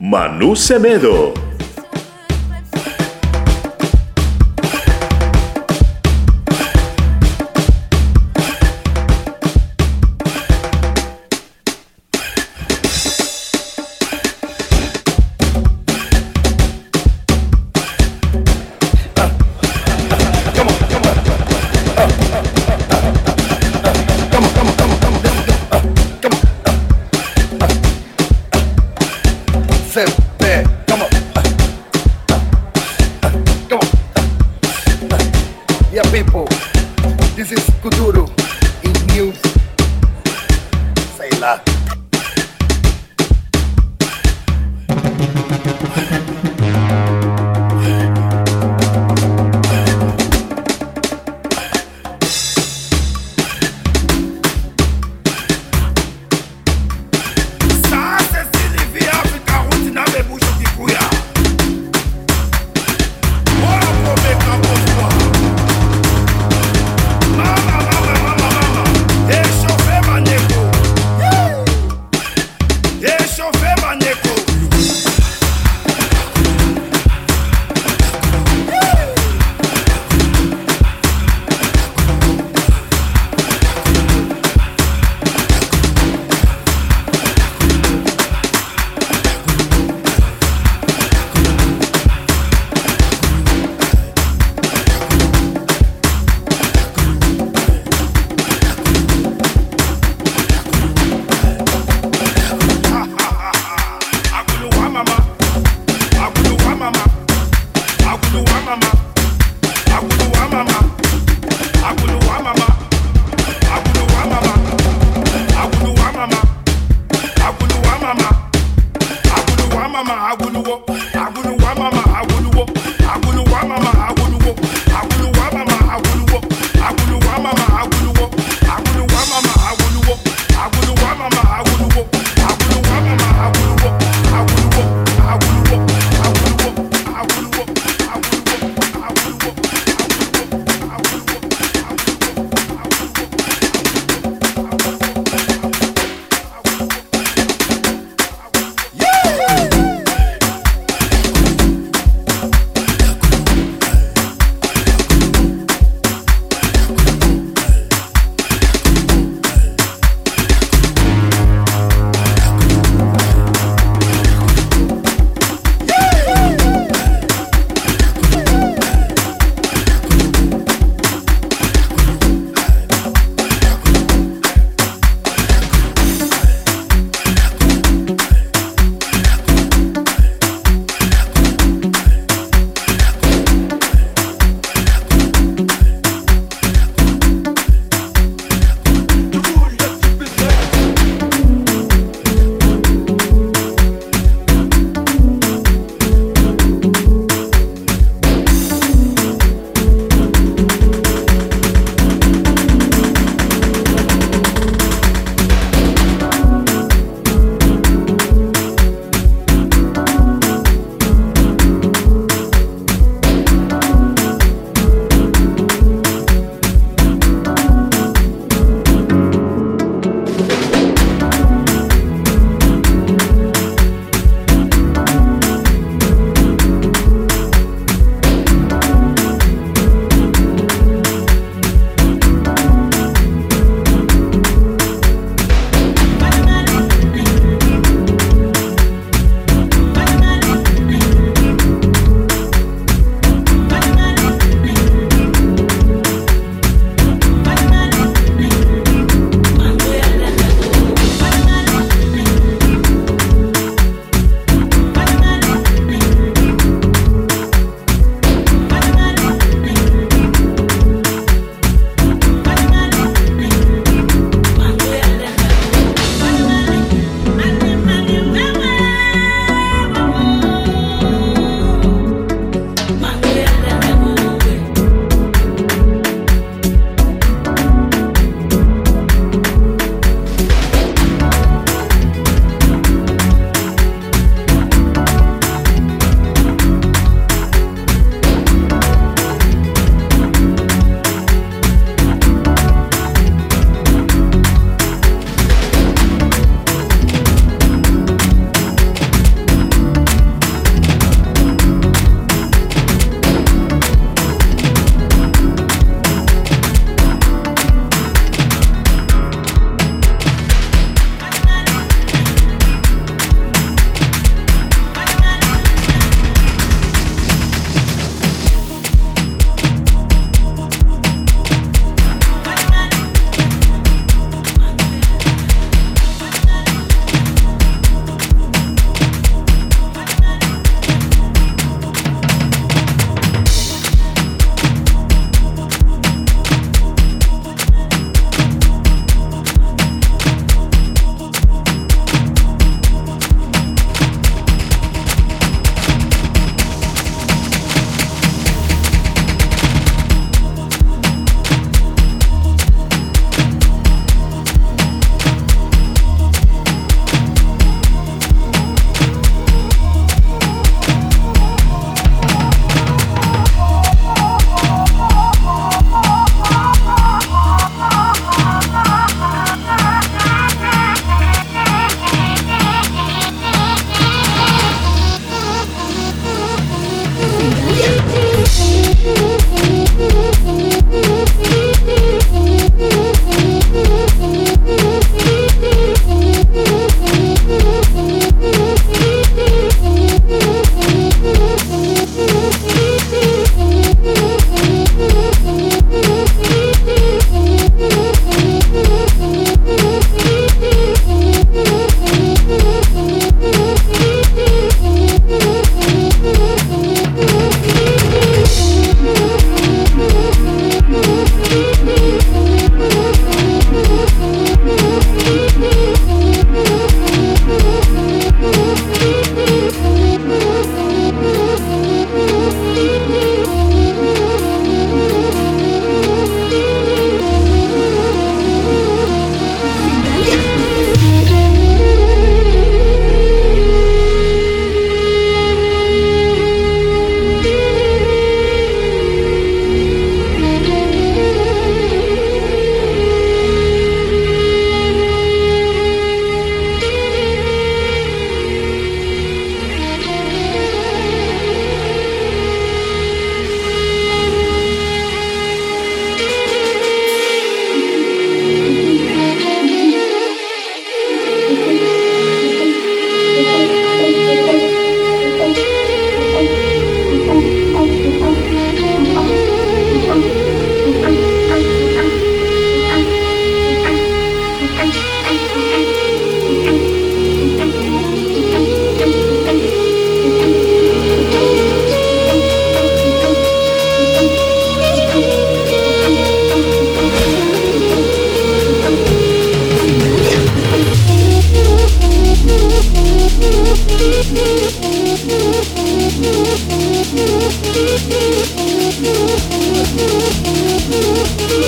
Manu Semedo.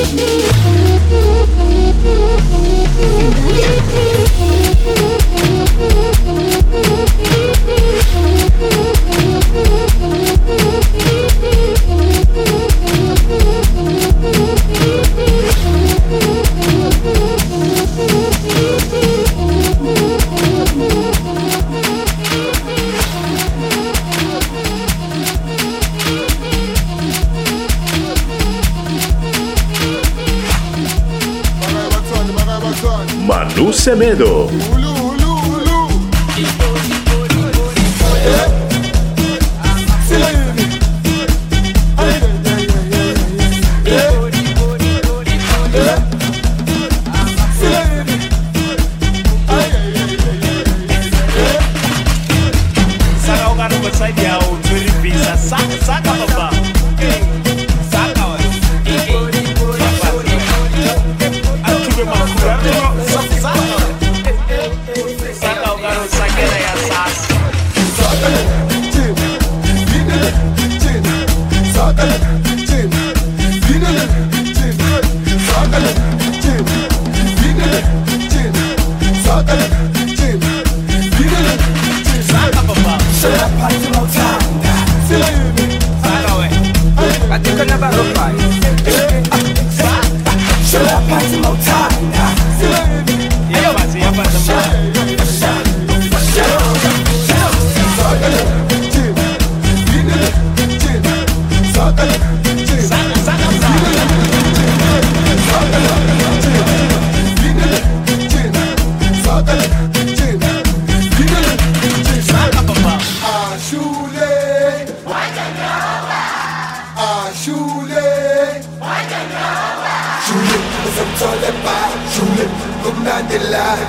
need me. Olmedo.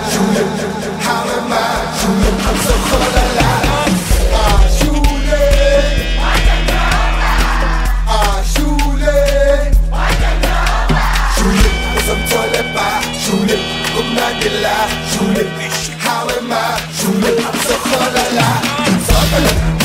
Semedo. Damas, para la verdad de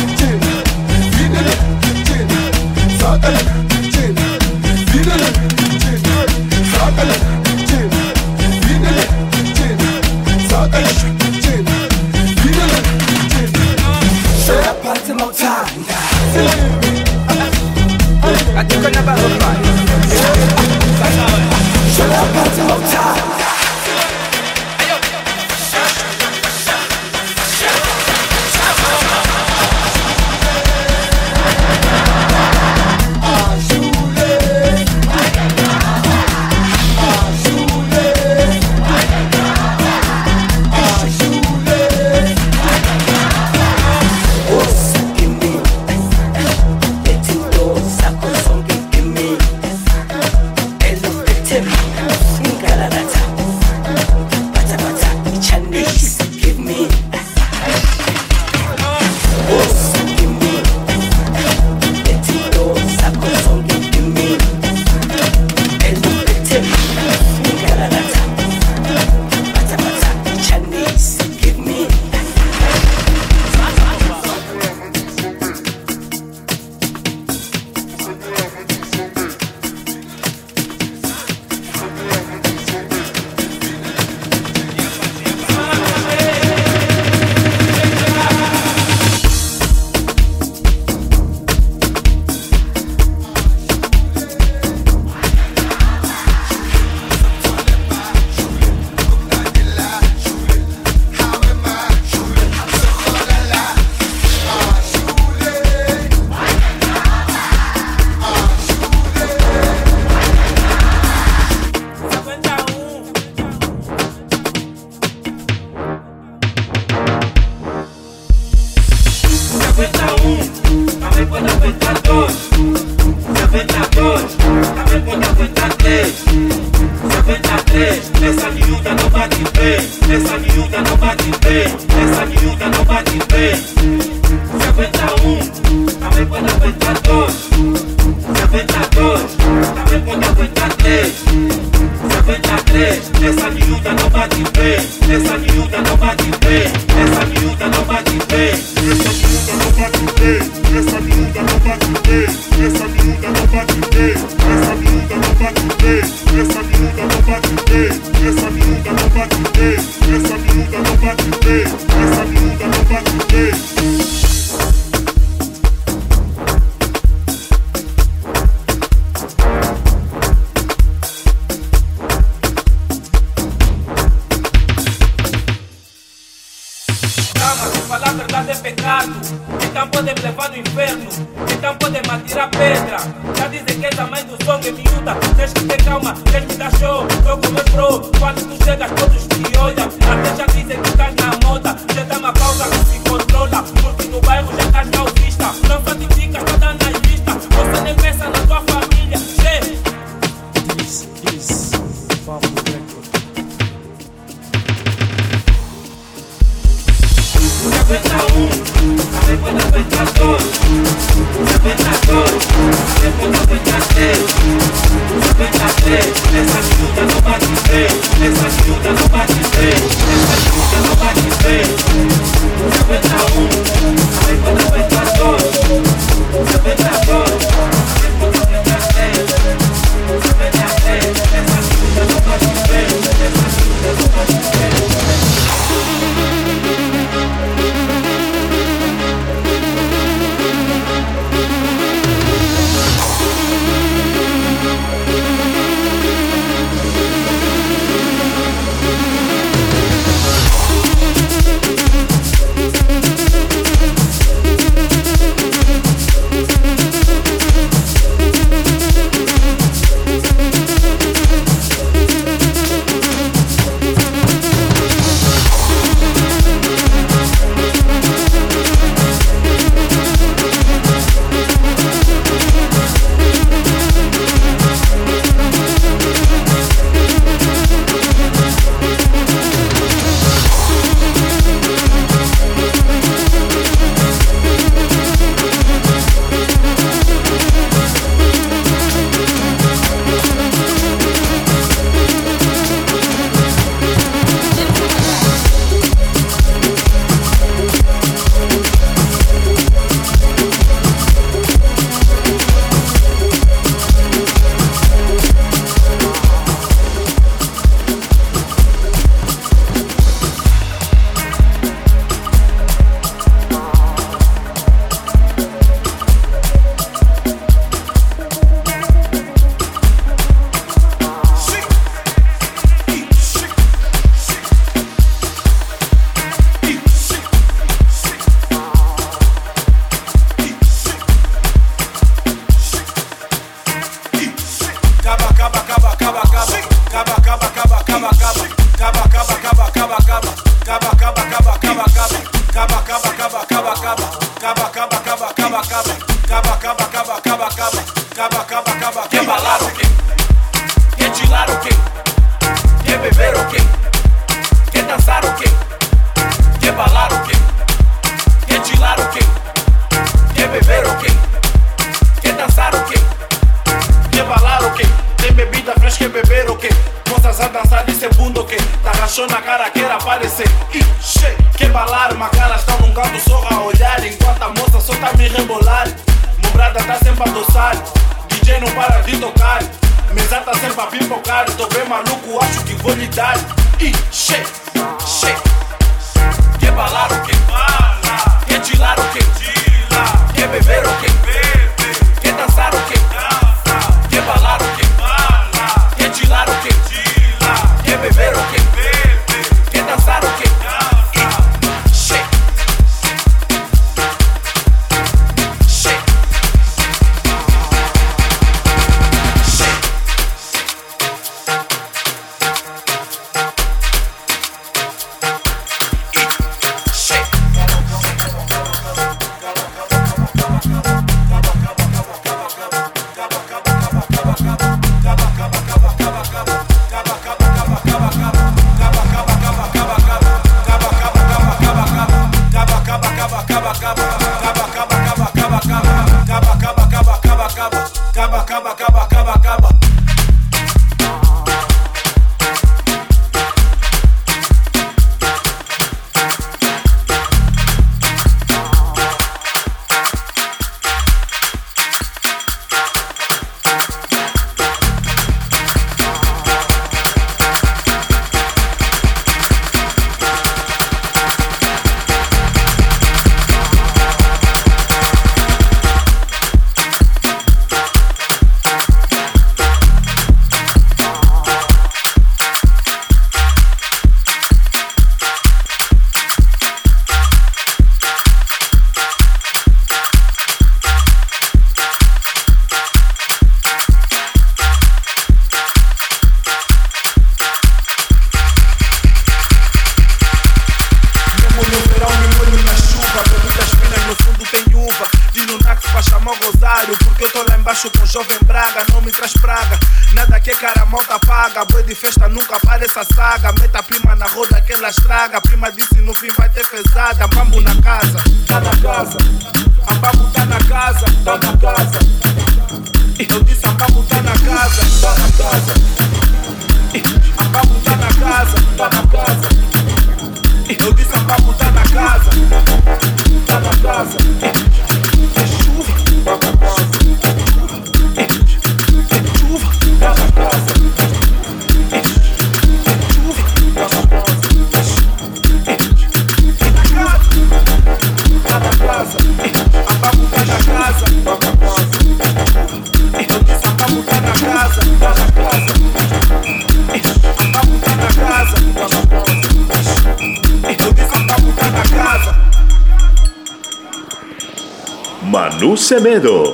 miedo.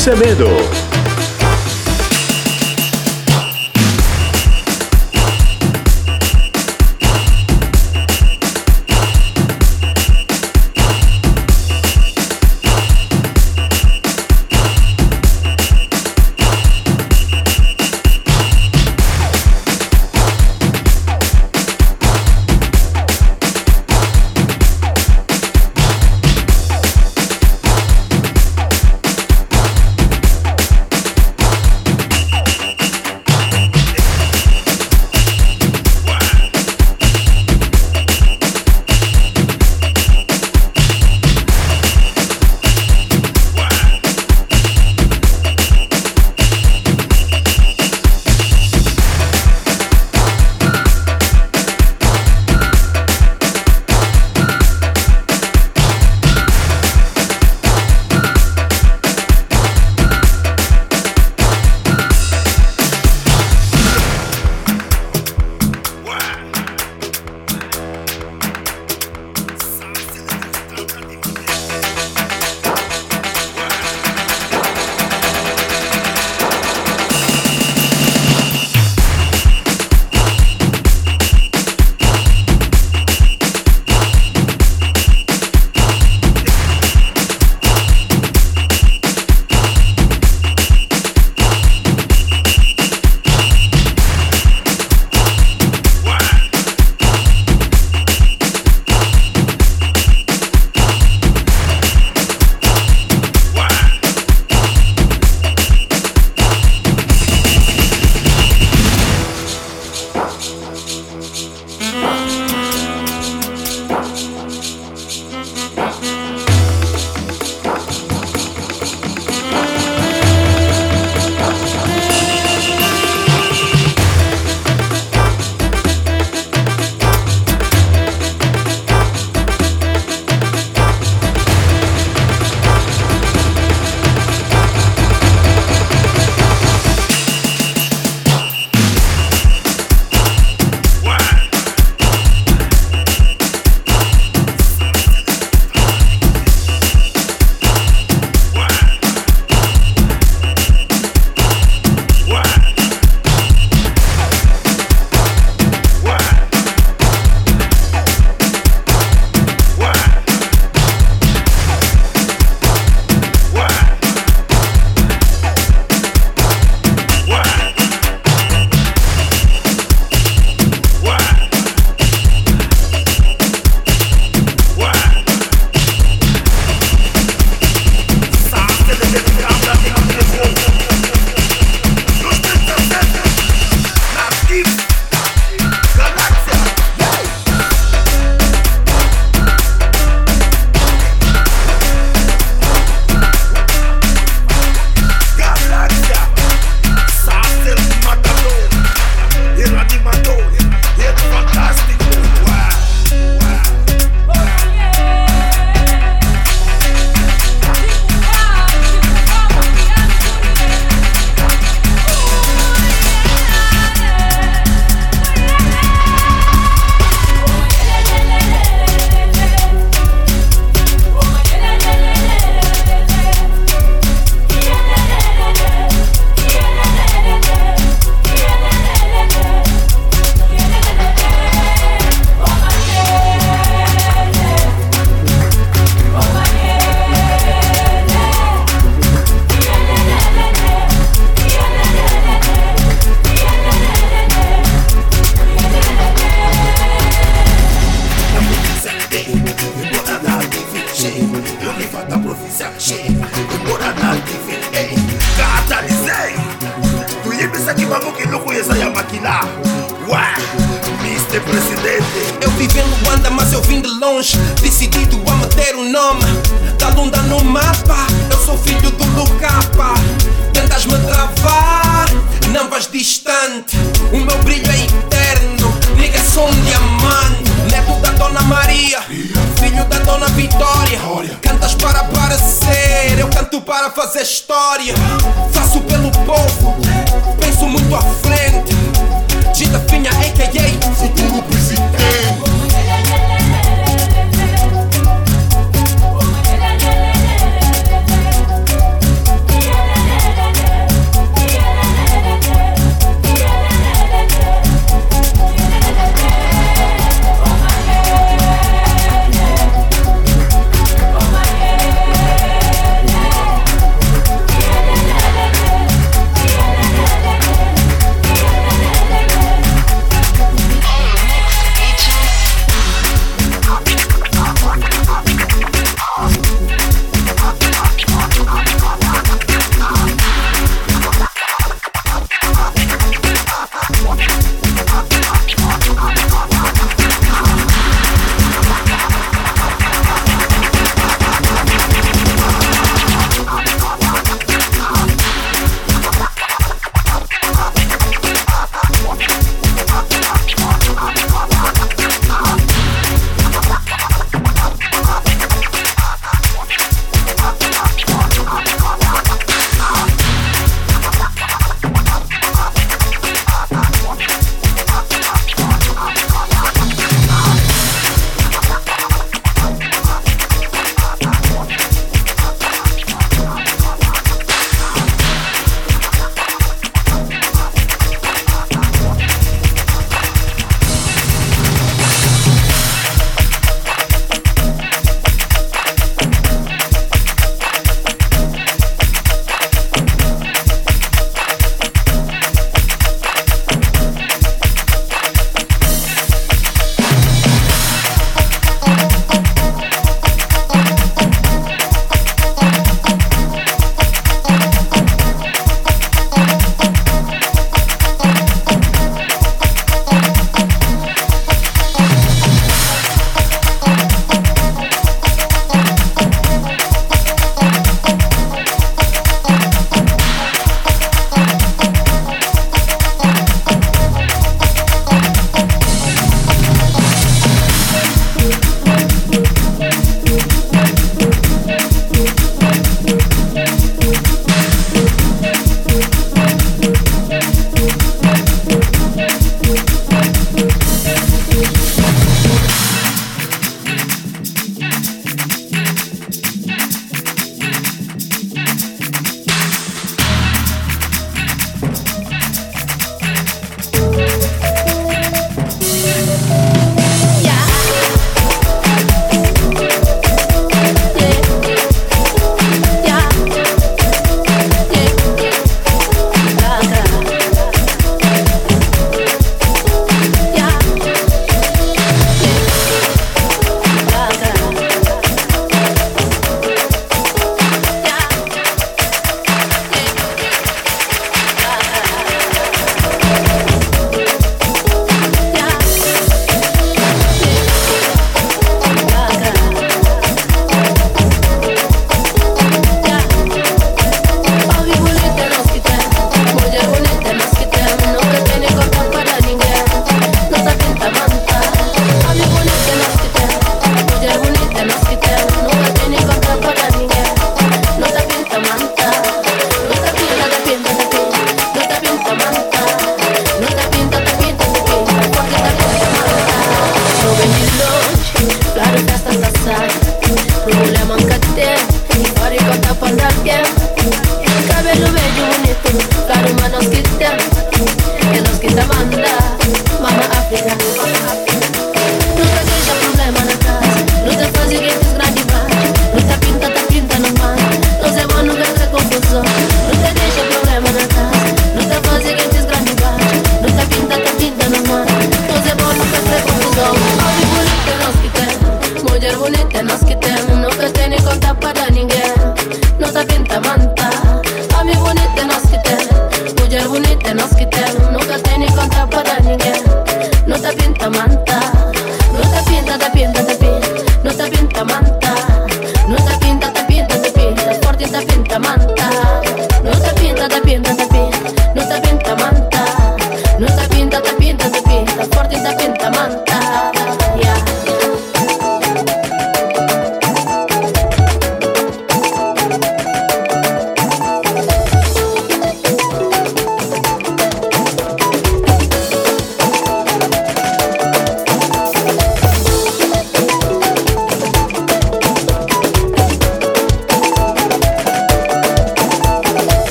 Semedo.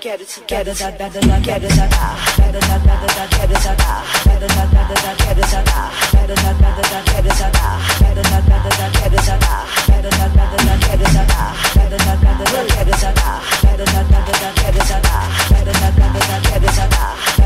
get you, together da da da da get it da da da da da da da get it da da da da da da da get it da da da da da da da get it da da da da da da da get it da da da da da da da get it da da da da da da da get it da da da da da da get it da da da da da get it da da da da da get it da da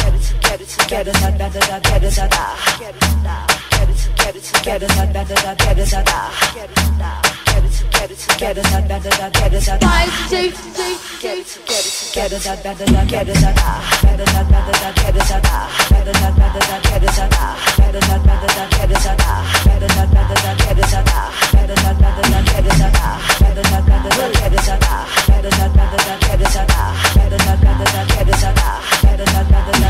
Get it together, together, da da da da, get it da da. Get it da. Get it together, together, da da da da, get it da da. Get it da. Get it together, together, da da da da, get it da da. Five, six, six, get it together, together, da da da da, get it da da. Get it da da da da, get it da da. Get it da da da da, get it da da. Get it da da da da, get it da da. Get it da da da da, get it da da. Get it da da da da, get it da da. Get it da da da da, get it da da. Get it da da da da, get it da da. Get it da da da da, get it da da. Get it da da da da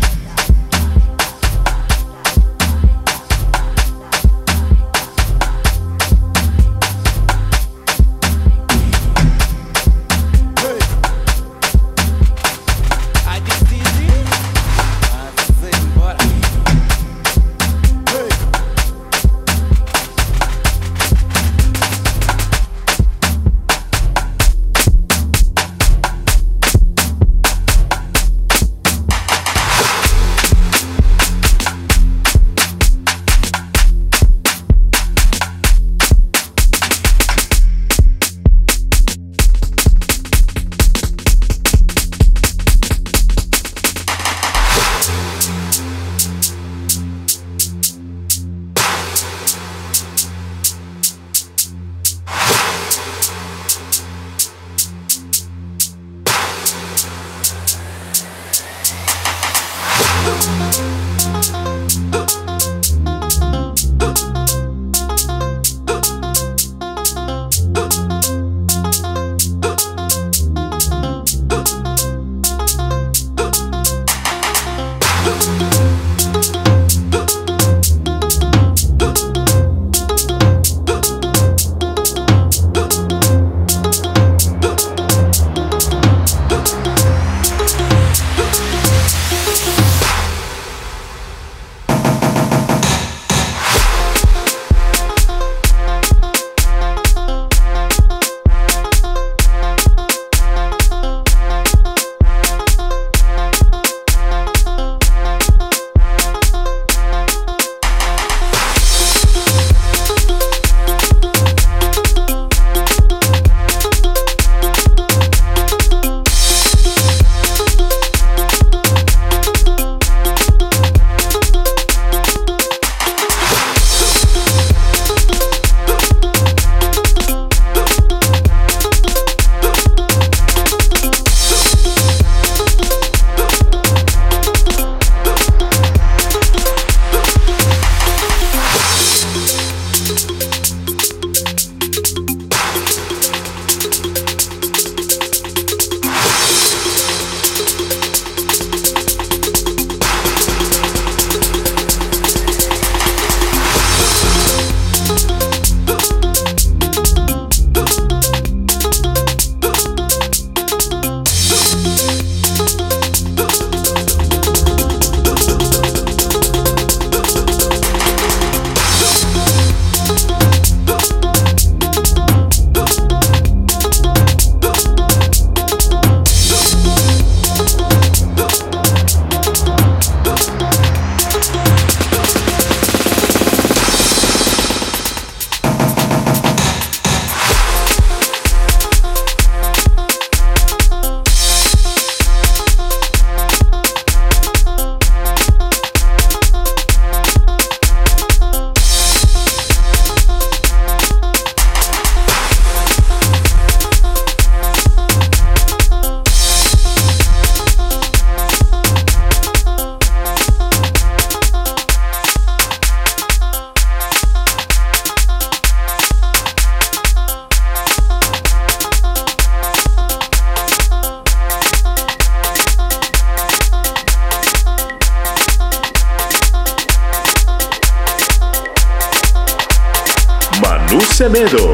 Olmedo.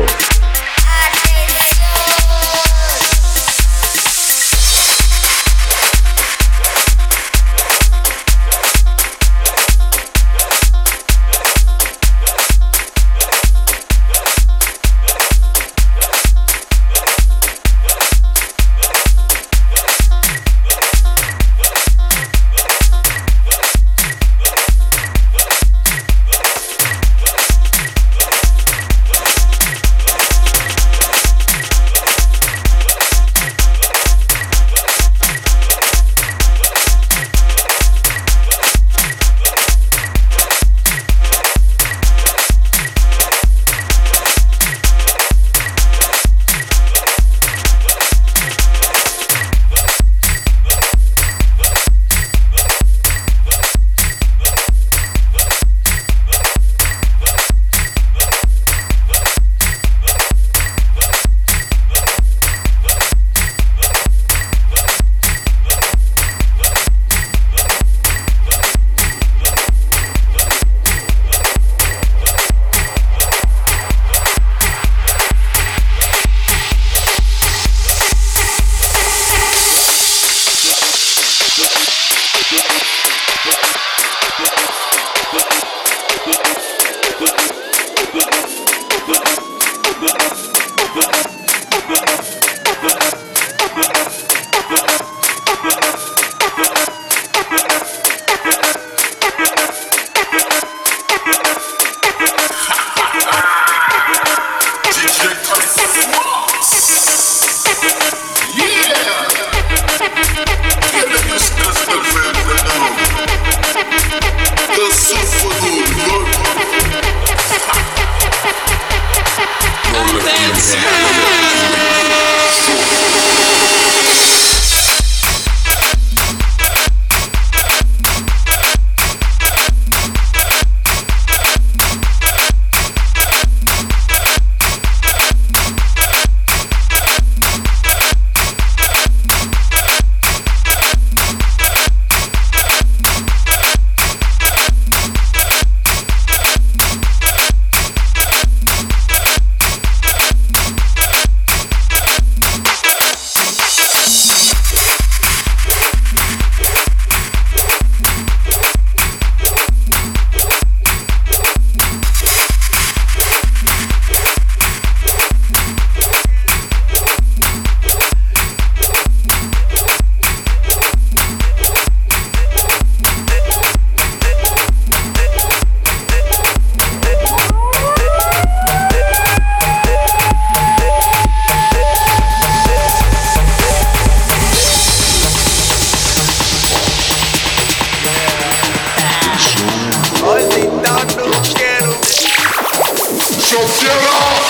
So Get up!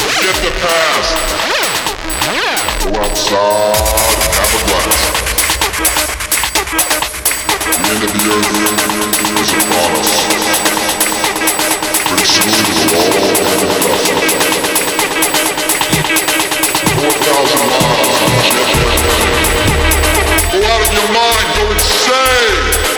Forget the past. Go outside and have a blast. The end of the earth is upon us. Pretty soon it'll all end with us. 4,000 miles. Go out of your mind. Go insane.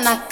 Manu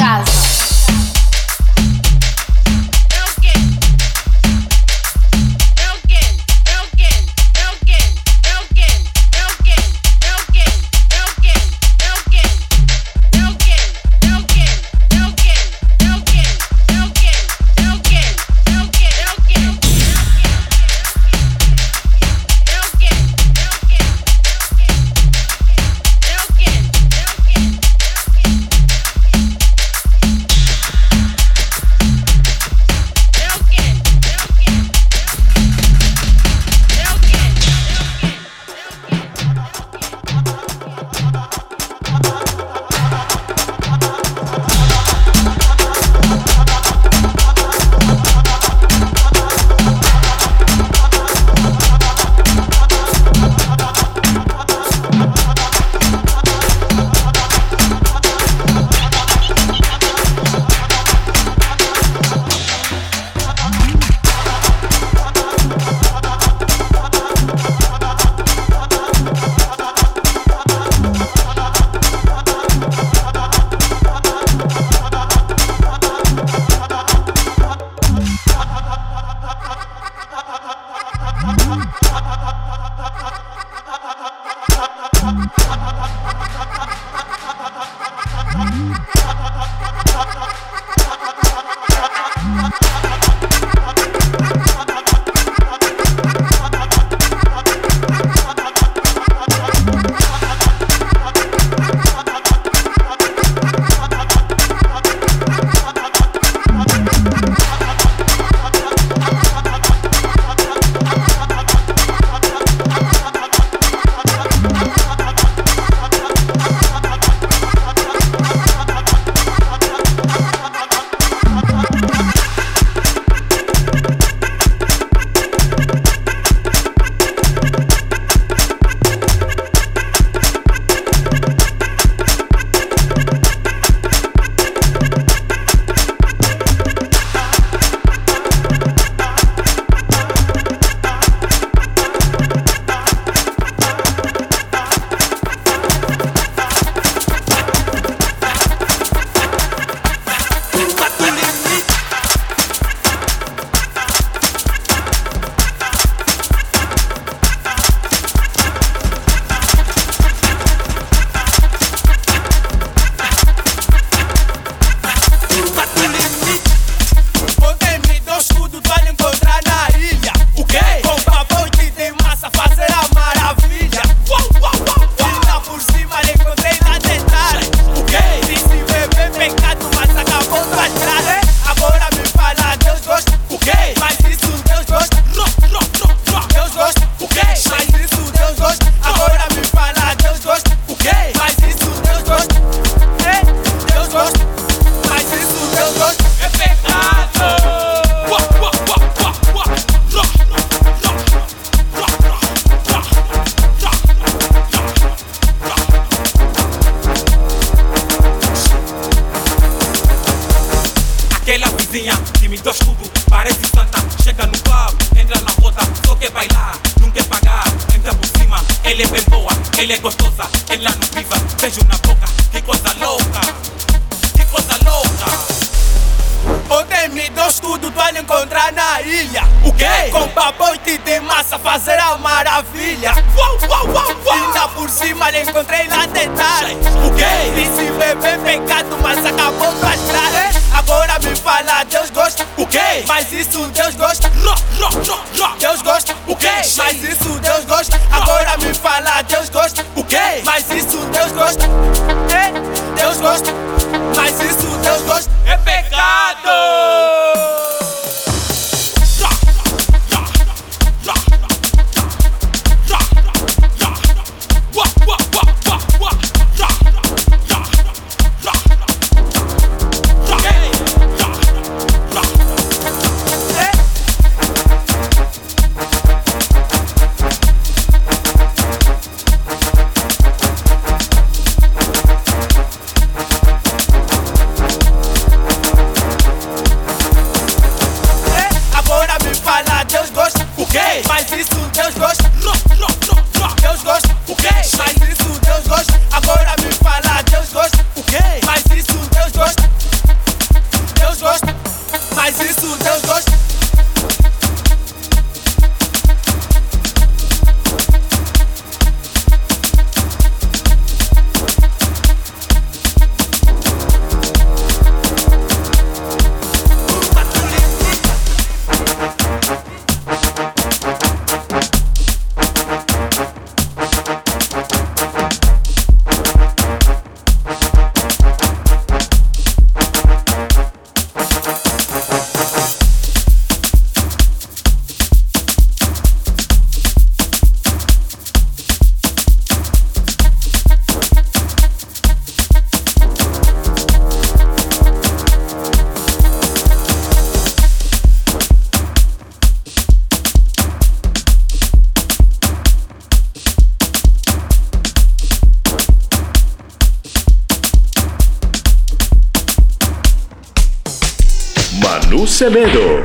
Cristo, Deus gosta. Semedo.